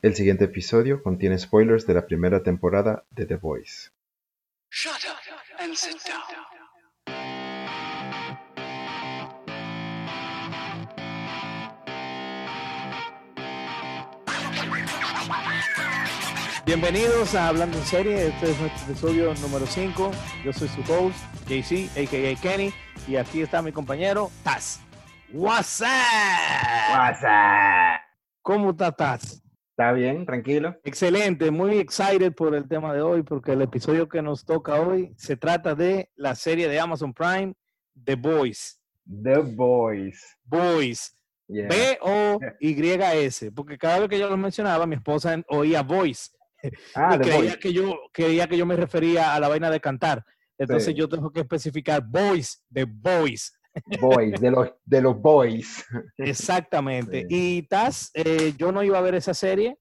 El siguiente episodio contiene spoilers de la primera temporada de The Voice. Shut up and sit down. Bienvenidos a Hablando en Serie, este es nuestro episodio número 5. Yo soy su host, JC, a.k.a. Kenny, y aquí está mi compañero, Taz. What's up? WhatsApp. ¿Cómo está Taz? ¿Está bien? ¿Tranquilo? Excelente, muy excited por el tema de hoy, porque el episodio que nos toca hoy se trata de la serie de Amazon Prime, The Boys. The Boys. Boys. Yeah. B-O-Y-S, porque cada vez que yo lo mencionaba, mi esposa oía Voice. Ah, y The creía que yo creía que yo me refería a la vaina de cantar. Entonces Sí. yo tengo que especificar boys de boys. Boys, de los, de los Boys. Exactamente. Sí. Y Taz, eh, yo no iba a ver esa serie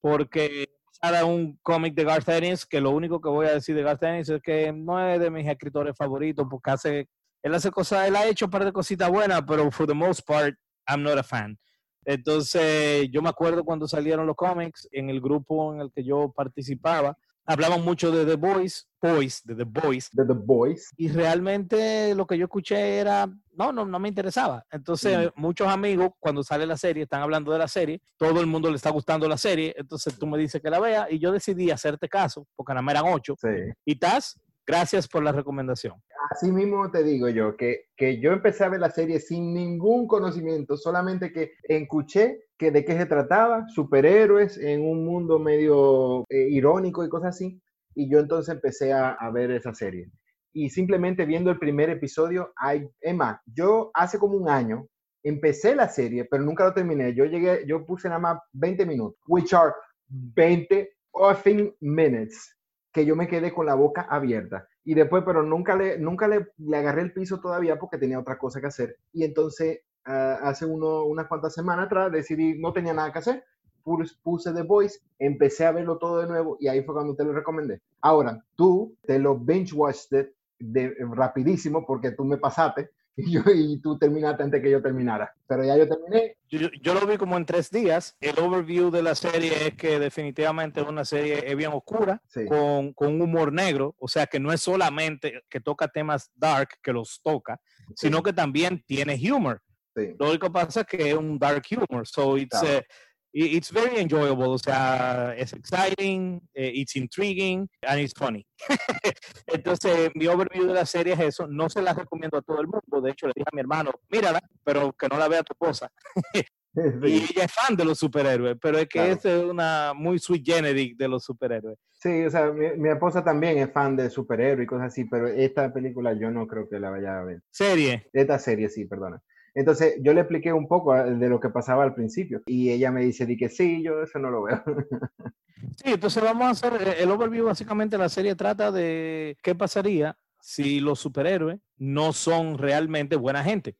porque era un cómic de Garth Ennis, que lo único que voy a decir de Garth Ennis es que no es de mis escritores favoritos porque hace, él hace cosas, él ha hecho un par de cositas buenas, pero for the most part, I'm not a fan. Entonces, yo me acuerdo cuando salieron los cómics en el grupo en el que yo participaba, hablaban mucho de The Boys, Boys, de The Boys, De The Boys. y realmente lo que yo escuché era, no, no, no me interesaba. Entonces, muchos amigos, cuando sale la serie, están hablando de la serie, todo el mundo le está gustando la serie, entonces tú me dices que la vea, y yo decidí hacerte caso, porque nada más eran ocho, Sí. y Taz, gracias por la recomendación. Así mismo te digo yo, que, que yo empecé a ver la serie sin ningún conocimiento, solamente que escuché que de qué se trataba, superhéroes en un mundo medio eh, irónico y cosas así, y yo entonces empecé a, a ver esa serie. Y simplemente viendo el primer episodio, hay, Emma, yo hace como un año empecé la serie, pero nunca lo terminé. Yo llegué, yo puse nada más 20 minutos, which are 20 effing minutes que yo me quedé con la boca abierta. Y después, pero nunca le, nunca le, le agarré el piso todavía porque tenía otra cosa que hacer. Y entonces, ah, hace uno, unas cuantas semanas atrás, decidí, no tenía nada que hacer. Pus- Puse The Voice, empecé a verlo todo de nuevo y ahí fue cuando te lo recomendé. Ahora, tú te lo binge-watched de, rapidísimo porque tú me pasaste y, yo, y tú terminaste antes que yo terminara. Pero ya yo terminé. Yo, yo lo vi como en tres días. El overview de la serie es que definitivamente es una serie bien oscura, Sí. con, con humor negro, o sea que no es solamente que toca temas dark, que los toca, sino que también tiene humor. Sí. Lo único que pasa es que es un dark humor, so it's, Claro. eh, it's very enjoyable, o sea, es exciting, eh, it's intriguing, and it's funny. Entonces, mi overview de la serie es eso, no se la recomiendo a todo el mundo, de hecho le dije a mi hermano, mírala, pero que no la vea tu esposa. Y ella es fan de los superhéroes, pero es que Claro. es una muy sweet generic de los superhéroes. Sí, o sea, mi, mi esposa también es fan de superhéroes y cosas así, pero esta película yo no creo que la vaya a ver. Serie, Esta serie sí, perdona. Entonces, yo le expliqué un poco ah, de lo que pasaba al principio y ella me dice di que sí, yo eso no lo veo. Sí, entonces vamos a hacer eh, el overview. Básicamente, la serie trata de qué pasaría si los superhéroes no son realmente buena gente.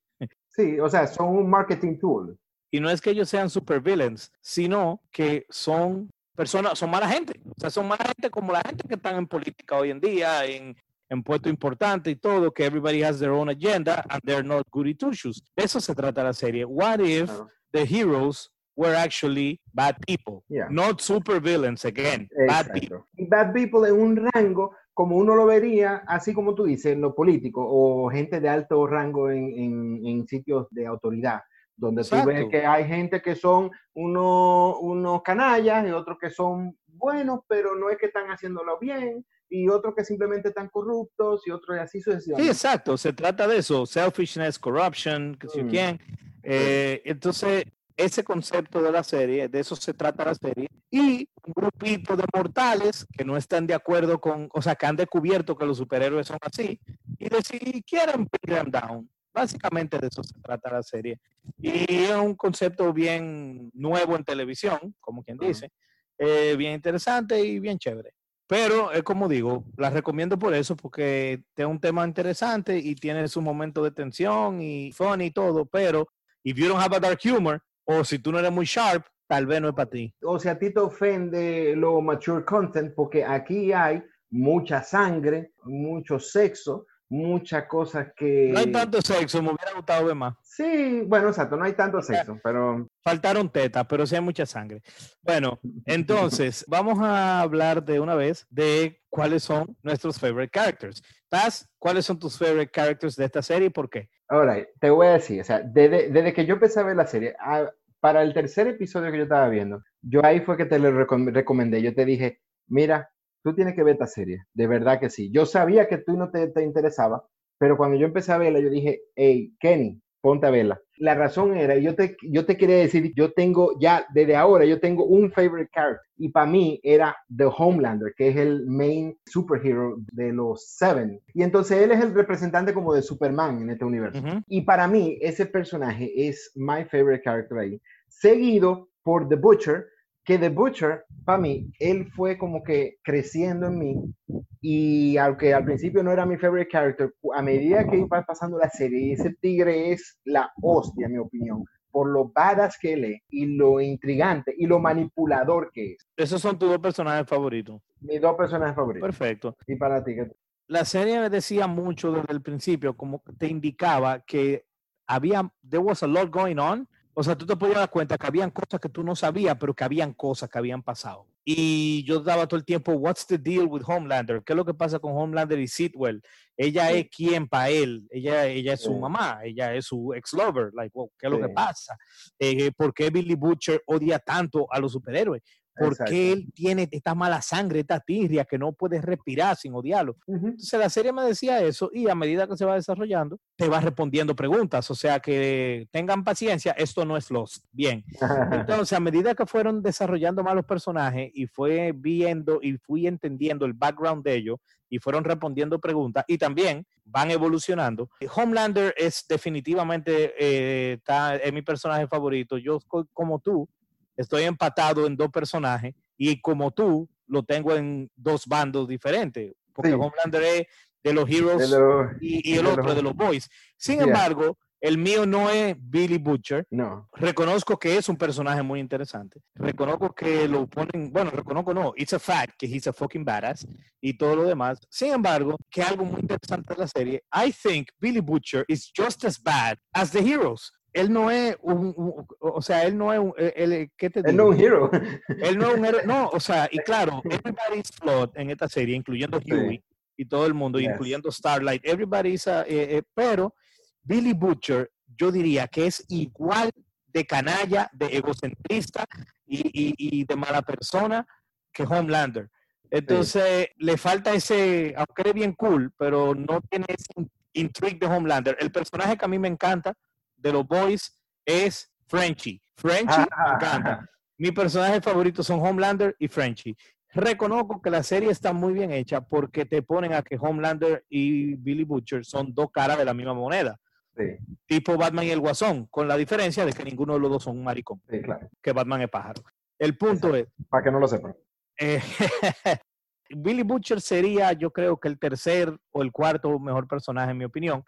Sí, o sea, son un marketing tool. Y no es que ellos sean supervillains, sino que son personas, son mala gente. O sea, son mala gente como la gente que están en política hoy en día, en, en puestos importantes y todo, que everybody has their own agenda and they're not goody two shoes. De eso se trata la serie. What if Claro. the heroes were actually bad people? Yeah. Not supervillains again, bad people. Exacto. Y Bad People en un rango como uno lo vería, así como tú dices, en lo político o gente de alto rango en, en- en sitios de autoridad, donde tú ves Exacto. que hay gente que son unos, unos canallas y otros que son buenos, pero no es que están haciéndolo bien, y otros que simplemente están corruptos y otros y así Sí, sucesivamente. exacto, se trata de eso, selfishness, corruption, que si Mm. quién. Eh, entonces, ese concepto de la serie, de eso se trata la serie, y un grupito de mortales que no están de acuerdo con, o sea, que han descubierto que los superhéroes son así, y de si quieren bring them down. Básicamente de eso se trata la serie. Y es un concepto bien nuevo en televisión, como quien Ajá. dice, eh, bien interesante y bien chévere. Pero es como digo, la recomiendo por eso, porque es un tema interesante y tiene su momento de tensión y funny y todo, pero if you don't have a dark humor, o si tú no eres muy sharp, tal vez no es para ti. O sea, a ti te ofende lo mature content porque aquí hay mucha sangre, mucho sexo, muchas cosas que... No hay tanto sexo, me hubiera gustado ver más. Sí, bueno, exacto, no hay tanto sexo, pero... Faltaron tetas, pero sí hay mucha sangre. Bueno, entonces, vamos a hablar de una vez de cuáles son nuestros favorite characters. Taz, ¿cuáles son tus favorite characters de esta serie y por qué? Ahora, te voy a decir, o sea, desde, desde que yo empecé a ver la serie, a- para el tercer episodio que yo estaba viendo, yo ahí fue que te lo recom- recomendé, yo te dije, mira, tú tienes que ver esta serie, de verdad que sí. Yo sabía que tú no te, te interesaba, pero cuando yo empecé a verla, yo dije, hey, Kenny, ponte a verla. La razón era, yo te, yo te quería decir, yo tengo ya, desde ahora, yo tengo un favorite character, y para mí era The Homelander, que es el main superhero de los Seven. Y entonces él es el representante como de Superman en este universo. Y para mí, ese personaje es my favorite character ahí. Seguido por The Butcher, que The Butcher, para mí, él fue como que creciendo en mí. Y aunque al principio no era mi favorite character, a medida que iba pasando la serie, ese tigre es la hostia, en mi opinión, por lo badass que él es, y lo intrigante, y lo manipulador que es. Esos son tus dos personajes favoritos. Mis dos personajes favoritos. Perfecto. Y para ti, ¿qué- La serie me decía mucho desde el principio, como te indicaba que había, there was a lot going on. O sea, tú te podías dar cuenta que habían cosas que tú no sabías, pero que habían cosas que habían pasado. Y yo daba todo el tiempo, what's the deal with Homelander? ¿Qué es lo que pasa con Homelander y Sitwell? Ella Sí. es quien para él, ella, ella es su Sí. mamá, ella es su ex-lover, like, wow, ¿qué es lo que Sí. pasa? Eh, ¿Por qué Billy Butcher odia tanto a los superhéroes? ¿Por Exacto. qué él tiene esta mala sangre, esta tirria que no puede respirar sin odiarlo? Ujú. Entonces la serie me decía eso y a medida que se va desarrollando, te va respondiendo preguntas. O sea que tengan paciencia, esto no es Lost. Bien. Entonces a medida que fueron desarrollando más los personajes y fue viendo y fui entendiendo el background de ellos y fueron respondiendo preguntas y también van evolucionando. Homelander es definitivamente eh, está, es mi personaje favorito. Yo co- como tú estoy empatado en dos personajes y como tú lo tengo en dos bandos diferentes. Porque Sí. Homelander es de los Heroes De los- y, y el de otro los- de los Boys. Sin Yeah. embargo, el mío no es Billy Butcher. No. Reconozco que es un personaje muy interesante. Reconozco que lo ponen, bueno, reconozco no, it's a fact que he's a fucking badass y todo lo demás. Sin embargo, que algo muy interesante de la serie, I think Billy Butcher is just as bad as the heroes. Él no es un, un- o sea, él no es un, él- ¿qué te Él no digo? es un hero. Él no es un héroe, no, o sea, y claro, everybody's flawed en esta serie, incluyendo Sí. Huey y todo el mundo, Yes. incluyendo Starlight, everybody's, a- eh, eh, pero Billy Butcher, yo diría que es igual de canalla, de egocentrista y, y- y de mala persona que Homelander. Entonces, le falta ese, aunque es bien cool, pero no tiene ese in- intrigue de Homelander. El personaje que a mí me encanta de los boys es Frenchie. Frenchie me encanta. Mi personaje favorito son Homelander y Frenchie. Reconozco que la serie está muy bien hecha porque te ponen a que Homelander y Billy Butcher son dos caras de la misma moneda, Sí, tipo Batman y el Guasón, con la diferencia de que ninguno de los dos son un maricón, sí, claro. que Batman es pájaro. El punto es, Para que no lo sepan. eh, Billy Butcher sería, yo creo que el tercer o el cuarto mejor personaje en mi opinión,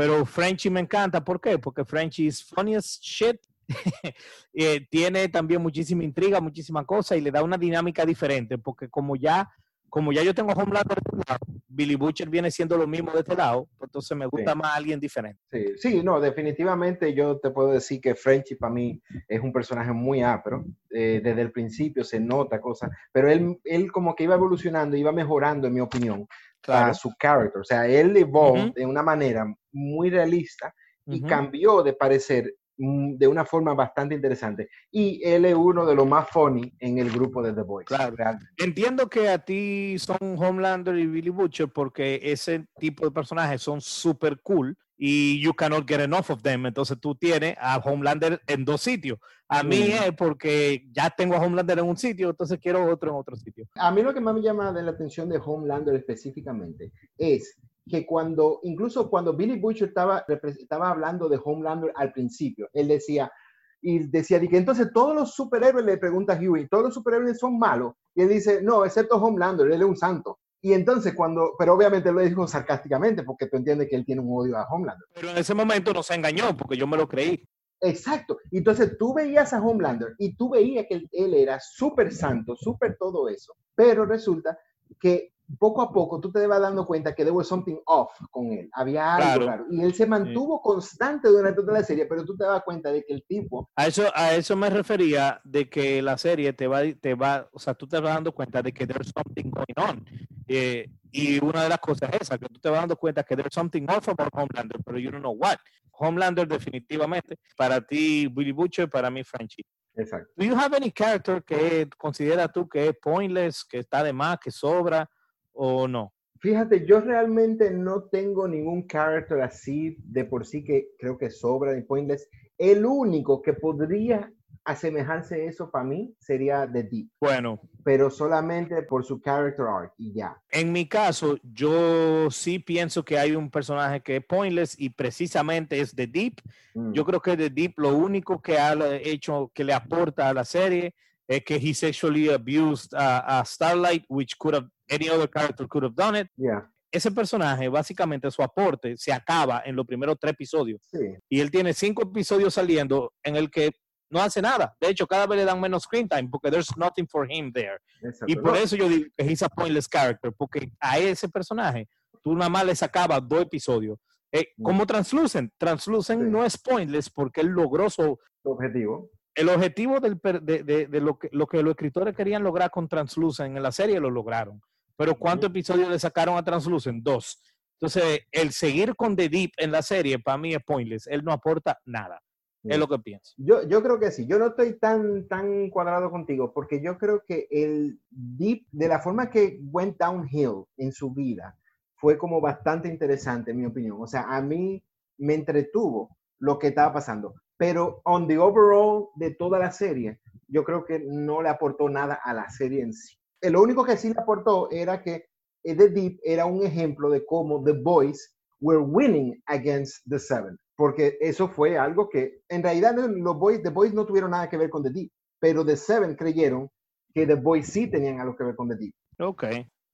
pero Frenchie me encanta, ¿por qué? Porque Frenchie es funny as shit, eh, tiene también muchísima intriga, muchísima cosa y le da una dinámica diferente, porque como ya, como ya yo tengo Homelander de este lado, Billy Butcher viene siendo lo mismo de este lado, pues entonces me gusta Sí. más alguien diferente. Sí, sí, no, definitivamente yo te puedo decir que Frenchy para mí es un personaje muy ápero. eh, desde el principio se nota cosas, pero él, él como que iba evolucionando, iba mejorando, en mi opinión, a su character. O sea, él evolved Ujú. de una manera muy realista y cambió de parecer mm, de una forma bastante interesante. Y él es uno de los más funny en el grupo de The Boys. Claro. realmente. Entiendo que a ti son Homelander y Billy Butcher porque ese tipo de personajes son super cool y you cannot get enough of them. Entonces tú tienes a Homelander en dos sitios. A mí Mm. es porque ya tengo a Homelander en un sitio, entonces quiero otro en otro sitio. A mí lo que más me llama de la atención de Homelander específicamente es que cuando, incluso cuando Billy Butcher estaba, estaba hablando de Homelander al principio, él decía, y decía, de que entonces todos los superhéroes le pregunta a Huey, todos los superhéroes son malos, y él dice, no, excepto Homelander, él es un santo. Y entonces cuando, pero obviamente lo dijo sarcásticamente, porque tú entiendes que él tiene un odio a Homelander. Pero en ese momento no se engañó porque yo me lo creí. Exacto. Y Entonces tú veías a Homelander y tú veías que él, él era súper santo, súper todo eso. Pero resulta que poco a poco tú te vas dando cuenta que there was something off con él. Había algo Claro. raro. Y él se mantuvo constante durante toda la serie, pero tú te das cuenta de que el tipo, A eso, a eso me refería de que la serie te va, te va, o sea, tú te vas dando cuenta de que there's something going on. Eh, y una de las cosas es esa, que tú te vas dando cuenta que there's something off about Homelander, pero you don't know what. Homelander definitivamente, para ti Billy Butcher, para mí Franchi. exacto. Do you have any character que consideras tú que es pointless, que está de más, que sobra o no? Fíjate, yo realmente no tengo ningún character así de por sí que creo que sobra de Pointless. El único que podría asemejarse a eso para mí sería The Deep, Bueno, pero solamente por su character arc y ya. En mi caso, yo sí pienso que hay un personaje que es pointless y precisamente es The Deep. Mm. Yo creo que The Deep lo único que ha hecho, que le aporta a la serie es que he sexually abused a, a Starlight, which could have, any other character could have done it. Ya, Ese personaje, básicamente su aporte se acaba en los primeros tres episodios sí, y él tiene cinco episodios saliendo en el que no hace nada. De hecho, cada vez le dan menos screen time porque there's nothing for him there. exacto. Y por eso yo digo que he's a pointless character, porque a ese personaje tú nada más le sacabas dos episodios. Eh, Mm. como Translucent, Translucent Sí. no es pointless porque él logró su objetivo. El objetivo del, de, de- de lo, que, lo que los escritores querían lograr con Translucent en la serie lo lograron. Pero ¿cuántos episodios le sacaron a Translucent? Dos. Entonces, el seguir con The Deep en la serie para mí es pointless. Él no aporta nada. Sí. Es lo que pienso. Yo, yo creo que sí. Yo no estoy tan, tan cuadrado contigo porque yo creo que el Deep, de la forma que went downhill en su vida, fue como bastante interesante, en mi opinión. O sea, a mí me entretuvo lo que estaba pasando. Pero on the overall de toda la serie, yo creo que no le aportó nada a la serie en sí. Lo único que sí le aportó era que eh, The Deep era un ejemplo de cómo The Boys were winning against The Seven. Porque eso fue algo que en realidad los Boys, The Boys no tuvieron nada que ver con The Deep, pero The Seven creyeron que The Boys sí tenían algo que ver con The Deep. Ok.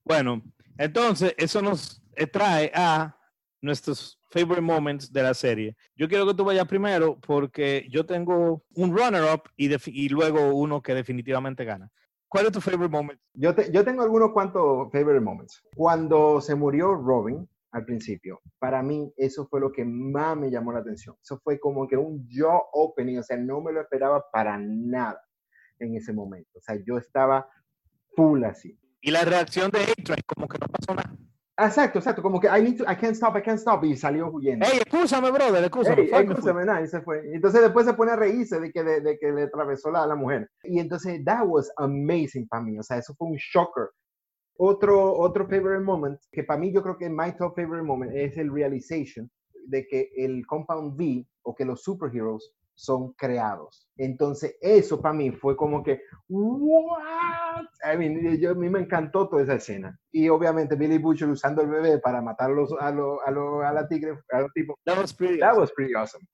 Bueno, entonces eso nos trae a nuestros favorite moments de la serie. Yo quiero que tú vayas primero porque yo tengo un runner-up y, luego uno que definitivamente gana. ¿Cuál es tu favorite moment? Yo, te- yo tengo algunos cuantos favorite moments. Cuando se murió Robin al principio, para mí eso fue lo que más me llamó la atención. Eso fue como que un jaw opening, o sea, no me lo esperaba para nada en ese momento. O sea, yo estaba full así. Y la reacción de A-Train, como que no pasó nada. Exacto, exacto, como que I need to, I can't stop, I can't stop, y salió huyendo. Ey, escúchame, brother, escúchame. Ey, escúchame, nada, y se fue. Entonces después se pone a reírse de que, de, de que le atravesó la, la mujer. Y entonces, that was amazing para mí. O sea, eso fue un shocker. Otro, otro favorite moment, que para mí yo creo que my top favorite moment es el realization de que el Compound V o que los superheroes son creados. Entonces, eso para mí fue como que, ¿what? I mean, yo, a mí me encantó toda esa escena. Y obviamente Billy Butcher usando el bebé para matar a, los, a, los- a, los- a la tigre, a los tipos. That was pretty That awesome. was pretty awesome.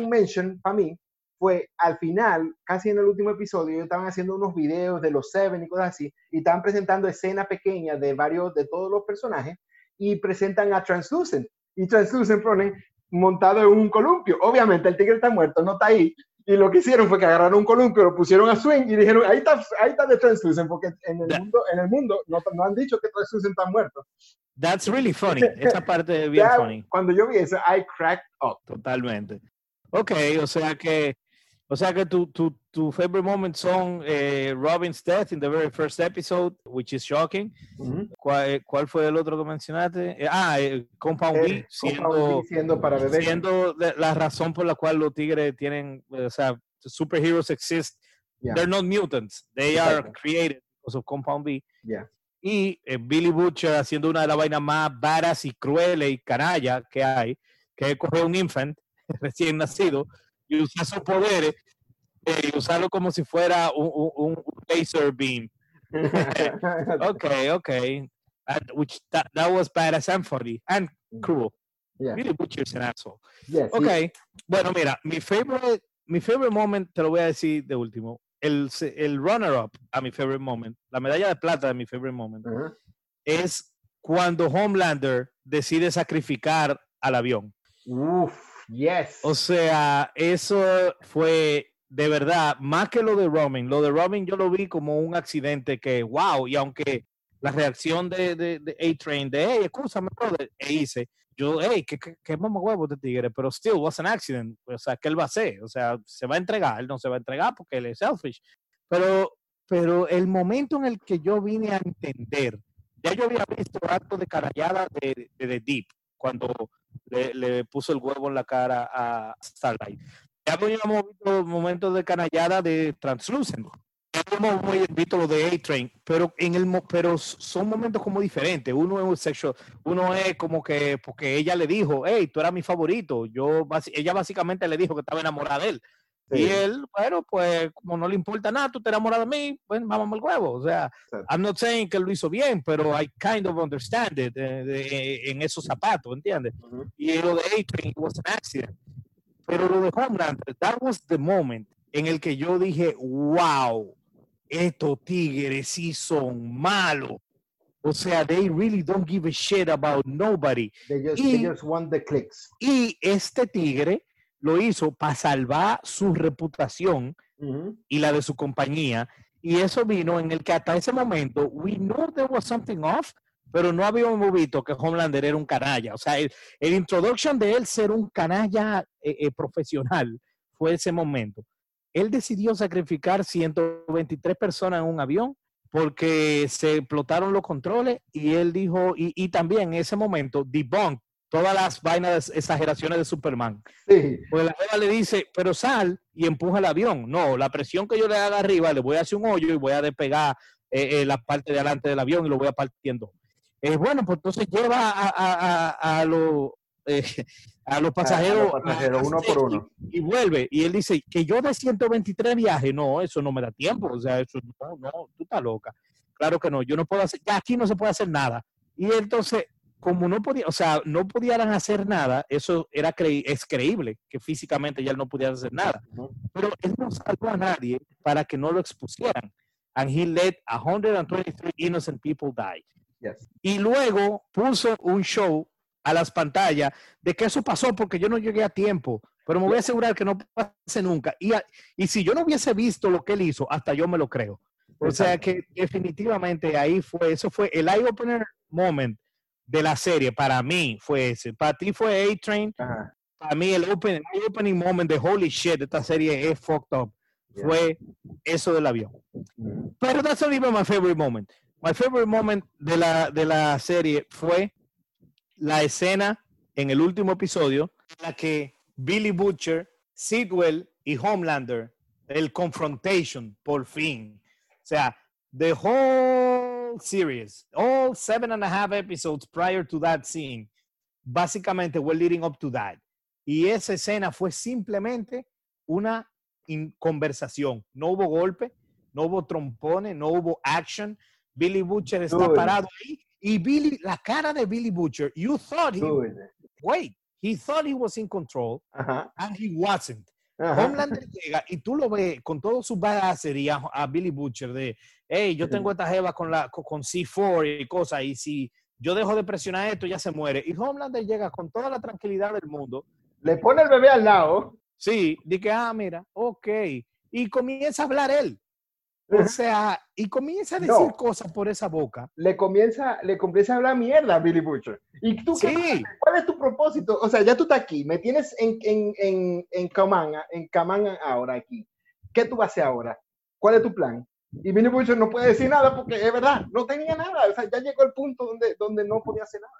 Un mention para mí fue al final, casi en el último episodio, ellos estaban haciendo unos videos de los Seven y cosas así, y estaban presentando escenas pequeñas de varios, de todos los personajes, y presentan a Translucent. Y Translucent ponen montado en un columpio. Obviamente el tigre está muerto, no está ahí. Y lo que hicieron fue que agarraron un columpio, lo pusieron a swing y dijeron, ahí está, ahí está de Translucent, porque en el mundo, en el mundo no, no han dicho que Translucent está muerto. That's really funny. Esa parte es bien Ya, funny. Cuando yo vi eso, I cracked up. Totalmente. Ok, o sea que, o sea que tu, tu, tu favorite moments son eh, Robin's death in the very first episode, which is shocking. ¿Cuál, eh, cuál fue el otro que mencionaste? Eh, ah, eh, Compound B, siendo, para bebés. siendo la razón por la cual los tigres tienen, o sea, superheroes exist. Yeah. They're not mutants. They are created because of Compound B. Yeah. Y Billy Butcher haciendo una de las vainas más varas y crueles y canalla que hay, que es coger un infant recién nacido y usar sus poderes eh, y usarlo como si fuera un, un, un laser beam. Okay, okay. And which that, that was badass and funny and cruel. Yeah. Billy Butcher's an asshole. Yes, sí. Ok, bueno, mira, mi favorite, mi favorite moment, te lo voy a decir de último. El, el runner-up a mi favorite moment, la medalla de plata de mi favorite moment, Ajá. es cuando Homelander decide sacrificar al avión. Uf, yes. O sea, eso fue de verdad, más que lo de Robin. Lo de Robin yo lo vi como un accidente que, wow, y aunque la reacción de, de, de A-Train, de, hey, escúchame, brother, e hice, yo, hey, qué, qué, qué huevo de tigre, pero still was an accident, o sea, ¿qué él va a hacer? O sea, se va a entregar, él no se va a entregar porque él es selfish, pero, pero el momento en el que yo vine a entender, ya yo había visto actos de carallada de, de, de Deep, cuando le, le, puso el huevo en la cara a Starlight. Ya habíamos visto momentos de canallada de Translucent. Ya habíamos visto lo de A-Train, pero, en el, pero son momentos como diferentes. Uno es un sexual, uno es como que, porque ella le dijo, hey, tú eras mi favorito. Yo, ella básicamente le dijo que estaba enamorada de él. Sí. Y él, bueno, pues como no le importa nada, tú te enamoras de mí, pues vamos al huevo. O sea, sí. I'm not saying que lo hizo bien, pero I kind of understand it eh, de, en esos zapatos, ¿entiendes? Uh -huh. Y lo de A-Train was an accident. Pero lo de Homelander, that was the moment en el que yo dije, wow, estos tigres sí son malos. O sea, they really don't give a shit about nobody. They just, y, they just want the clicks. Y este tigre lo hizo para salvar su reputación uh -huh. y la de su compañía. Y eso vino en el que hasta ese momento, we knew there was something off, pero no habíamos visto que Homelander era un canalla. O sea, el, el introduction de él ser un canalla eh, eh, profesional fue ese momento. Él decidió sacrificar 123 personas en un avión porque se explotaron los controles y él dijo, y, y también en ese momento, debunk todas las vainas, exageraciones de Superman. Sí. Pues la Eva le dice, pero sal y empuja el avión. No, la presión que yo le haga arriba, le voy a hacer un hoyo y voy a despegar eh, eh, la parte de adelante del avión y lo voy a partiendo. Eh, bueno, pues entonces lleva a, a, a, a los eh, a los pasajeros, a los pasajeros uno por uno y, y, vuelve y él dice que yo de 123 viajes no eso no me da tiempo o sea eso no no tú estás loca claro que no yo no puedo hacer ya aquí no se puede hacer nada y entonces como no podía o sea no pudieran hacer nada eso era cre es creíble que físicamente ya él no pudiera hacer nada pero él no salvó a nadie para que no lo expusieran and he let 123 innocent people die yes. y luego puso un show a las pantallas de que eso pasó porque yo no llegué a tiempo, pero me voy a asegurar que no pase nunca. Y, y si yo no hubiese visto lo que él hizo, hasta yo me lo creo. O sea que definitivamente ahí fue, eso fue el eye opener moment de la serie. Para mí fue ese. Para ti fue A-Train. Para mí el open, el opening moment de holy shit, esta serie es fucked up. Yeah. Fue eso del avión. Mm. Pero that's not even my favorite moment. My favorite moment de la, de la serie fue la escena en el último episodio en la que Billy Butcher, Sidwell y Homelander, el confrontation, por fin. O sea, the whole series, all seven and a half episodes prior to that scene, básicamente were leading up to that. Y esa escena fue simplemente una conversación. No hubo golpe, no hubo trompones, no hubo action. Billy Butcher está parado ahí y Billy, la cara de Billy Butcher, you thought he, wait, he thought he was in control, uh -huh. and he wasn't. Uh -huh. Homelander llega y tú lo ves con todo su badacería a Billy Butcher de, hey, yo tengo esta jeva con, la, con C4 y cosas, y si yo dejo de presionar esto, ya se muere. Y Homelander llega con toda la tranquilidad del mundo. Le pone el bebé al lado. Sí, dice que, ah, mira, ok. Y comienza a hablar él. O sea, y comienza a decir no. cosas por esa boca. Le comienza, le comienza a hablar mierda a Billy Butcher. ¿Y tú sí. qué? ¿Cuál es tu propósito? O sea, ya tú estás aquí, me tienes en, en, en, en Kaman, en Kaman ahora aquí. ¿Qué tú vas a hacer ahora? ¿Cuál es tu plan? Y Billy Butcher no puede decir nada porque es verdad, no tenía nada. O sea, ya llegó el punto donde, donde no podía hacer nada.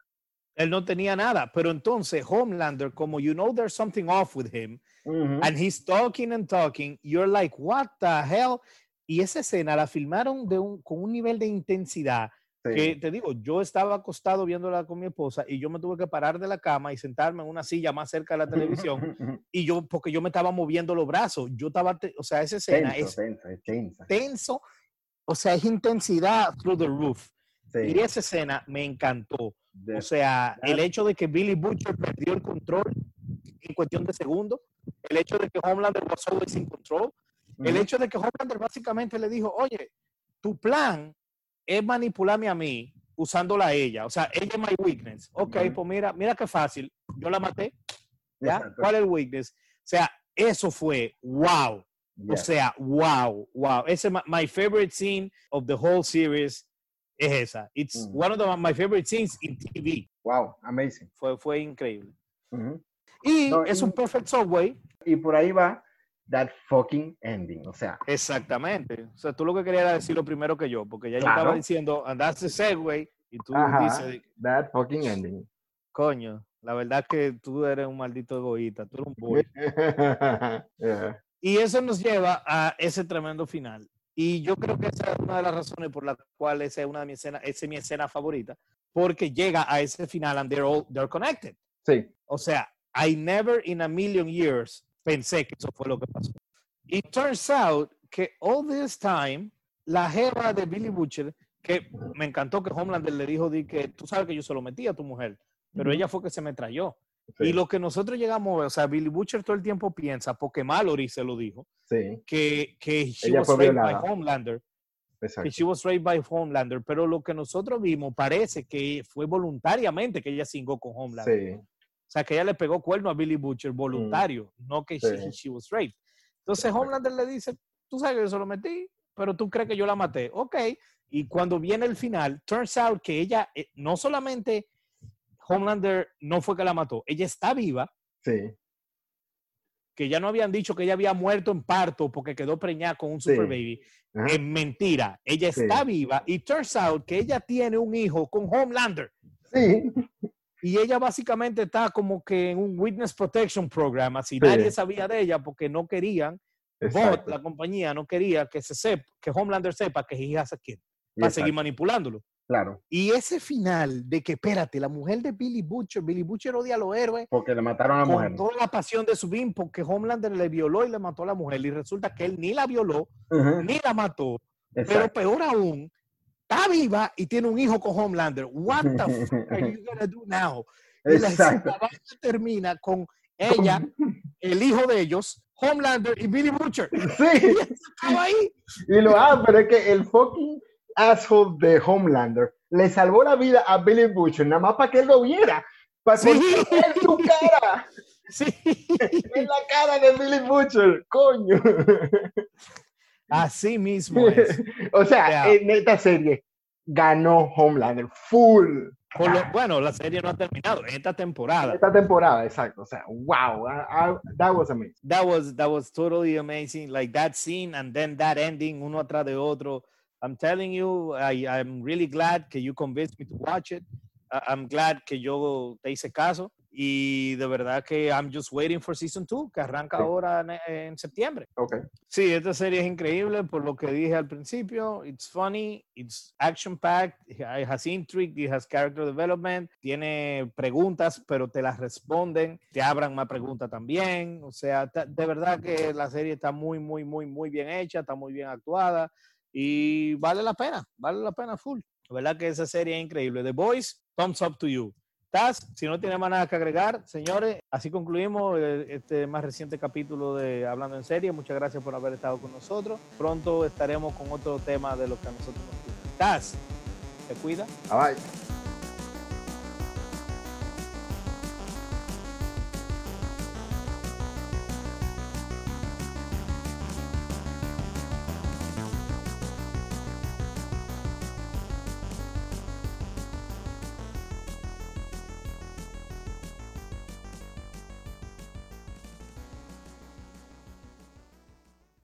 Él no tenía nada, pero entonces Homelander, como you know there's something off with him, uh -huh. and he's talking and talking, you're like, what the hell? Y esa escena la filmaron de un, con un nivel de intensidad sí. que te digo, yo estaba acostado viéndola con mi esposa y yo me tuve que parar de la cama y sentarme en una silla más cerca de la televisión y yo, porque yo me estaba moviendo los brazos, yo estaba, o sea, esa escena tenso, es tenso, es tenso. tenso, o sea, es intensidad through the roof. Sí. Y esa escena me encantó. o sea, el hecho de que Billy Butcher perdió el control en cuestión de segundos, el hecho de que Homelander was always in control, el hecho de que Homelander básicamente le dijo, oye, tu plan es manipularme a mí usándola a ella. O sea, ella es my weakness. Ok, uh -huh. pues mira, mira qué fácil. Yo la maté. ¿Ya? Exacto. ¿Cuál es el weakness? O sea, eso fue wow. Yeah. O sea, wow, wow. Ese es my favorite scene of the whole series. es esa. It's Mm. one of the- my favorite scenes in TV. Wow, amazing. Fue, fue increíble. Ujú. Y No, es y- un perfect subway. Y por ahí va that fucking ending. O sea, Exactamente. O sea, tú lo que querías era decir lo primero que yo, porque ya yo Claro. estaba diciendo, andaste segway, y tú Ajá. dices, that fucking ending. coño, la verdad que tú eres un maldito egoísta, tú eres un boy. Yeah. Y eso nos lleva a ese tremendo final. Y yo creo que esa es una de las razones por las cuales esa es una de mis escenas, esa es mi escena favorita, porque llega a ese final and they're all they're connected. Sí, O sea, I never in a million years pensé que eso fue lo que pasó. It turns out que all this time, la jeva de Billy Butcher, que me encantó que Homelander le dijo di que tú sabes que yo se lo metí a tu mujer, pero ella fue que se me trayó. sí, Y lo que nosotros llegamos a ver, o sea, Billy Butcher todo el tiempo piensa, porque Mallory se lo dijo, sí, que, que she Ella was fue raped by violada. Homelander, que exacto. she was raped by Homelander, pero lo que nosotros vimos parece que fue voluntariamente que ella cingó con Homelander. Sí, O sea, que ella le pegó cuerno a Billy Butcher voluntario, no que she, Mm. Sí. she was raped. Entonces. Homelander le dice, tú sabes que yo se lo metí, pero tú crees que yo la maté. Ok. Y cuando viene el final, turns out que ella, eh, no solamente Homelander no fue que la mató, ella está viva, sí, que ya no habían dicho que ella había muerto en parto porque quedó preñada con un super baby. Ajá. Es mentira. Ella Sí. está viva y turns out que ella tiene un hijo con Homelander. sí, Y ella básicamente está como que en un Witness Protection Program, así Sí. nadie sabía de ella porque no querían, Bot, la compañía, no quería que se sepa, que Homelander sepa que he has a kid, Y para seguir manipulándolo. Claro, Y ese final de que, espérate, la mujer de Billy Butcher, Billy Butcher odia a los héroes porque le mataron a la mujer. toda la pasión de su bien porque Homelander le violó y le mató a la mujer y resulta que él ni la violó, Ujú, ni la mató, pero Exacto. peor aún, está viva y tiene un hijo con Homelander. What the fuck are you gonna do now? Y Exacto. la vaina termina con ella, el hijo de ellos, Homelander y Billy Butcher. Sí, Estaba ahí. y lo ah, pero es que el fucking asshole de Homelander le salvó la vida a Billy Butcher, nada más para que él lo viera. Para Sí. en su cara, Sí. en la cara de Billy Butcher, coño. Así mismo es. O sea, Ya. en esta serie ganó Homelander full. Por lo- bueno, la serie no ha terminado esta temporada. Esta temporada, exacto. O sea, wow, I- I- that was amazing. That was that was totally amazing. Like that scene and then that ending, uno atrás de otro. I'm telling you, I, I'm really glad que you convinced me to watch it. I'm glad que yo te hice caso. Y de verdad que I'm just waiting for season 2, que arranca Sí. ahora en, en septiembre. Okay. Sí, esta serie es increíble por lo que dije al principio. It's funny, it's action packed, it has intrigue, it has character development, tiene preguntas, pero te las responden, te abran más preguntas también. O sea, de verdad que la serie está muy, muy, muy, muy bien hecha, está muy bien actuada y vale la pena, vale la pena full. La verdad que esa serie es increíble. The Boys, thumbs up to you. Taz, si no tiene más nada que agregar, señores, así concluimos eh, este más reciente capítulo de Hablando en Serie. Muchas gracias por haber estado con nosotros. Pronto estaremos con otro tema de lo que a nosotros nos gusta. Taz, te cuida. Bye bye.